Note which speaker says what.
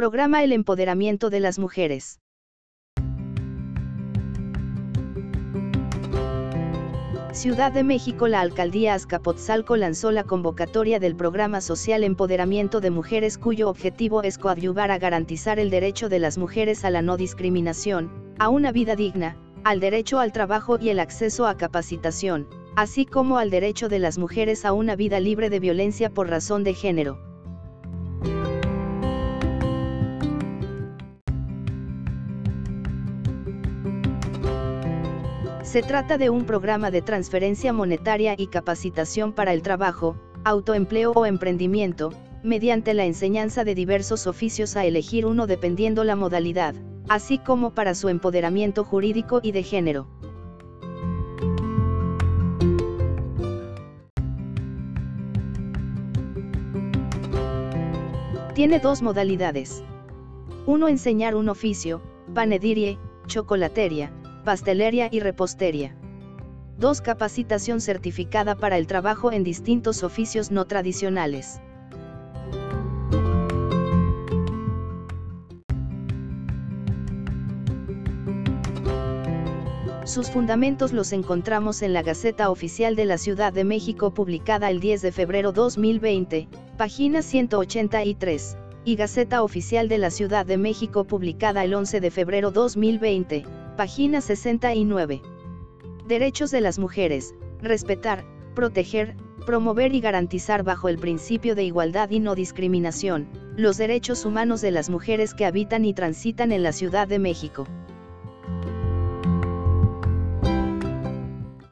Speaker 1: Programa el empoderamiento de las mujeres. Ciudad de México La alcaldía Azcapotzalco lanzó la convocatoria del programa social Empoderamiento de Mujeres cuyo objetivo es coadyuvar a garantizar el derecho de las mujeres a la no discriminación, a una vida digna, al derecho al trabajo y el acceso a capacitación, así como al derecho de las mujeres a una vida libre de violencia por razón de género. Se trata de un programa de transferencia monetaria y capacitación para el trabajo, autoempleo o emprendimiento, mediante la enseñanza de diversos oficios a elegir uno dependiendo la modalidad, así como para su empoderamiento jurídico y de género. Tiene dos modalidades. Uno enseñar un oficio, panedirie, chocolateria, pastelería y repostería. 2. Capacitación certificada para el trabajo en distintos oficios no tradicionales. Sus fundamentos los encontramos en la Gaceta Oficial de la Ciudad de México publicada el 10 de febrero 2020, página 183, y Gaceta Oficial de la Ciudad de México publicada el 11 de febrero 2020, Página 69. Derechos de las mujeres, respetar, proteger, promover y garantizar bajo el principio de igualdad y no discriminación, los derechos humanos de las mujeres que habitan y transitan en la Ciudad de México.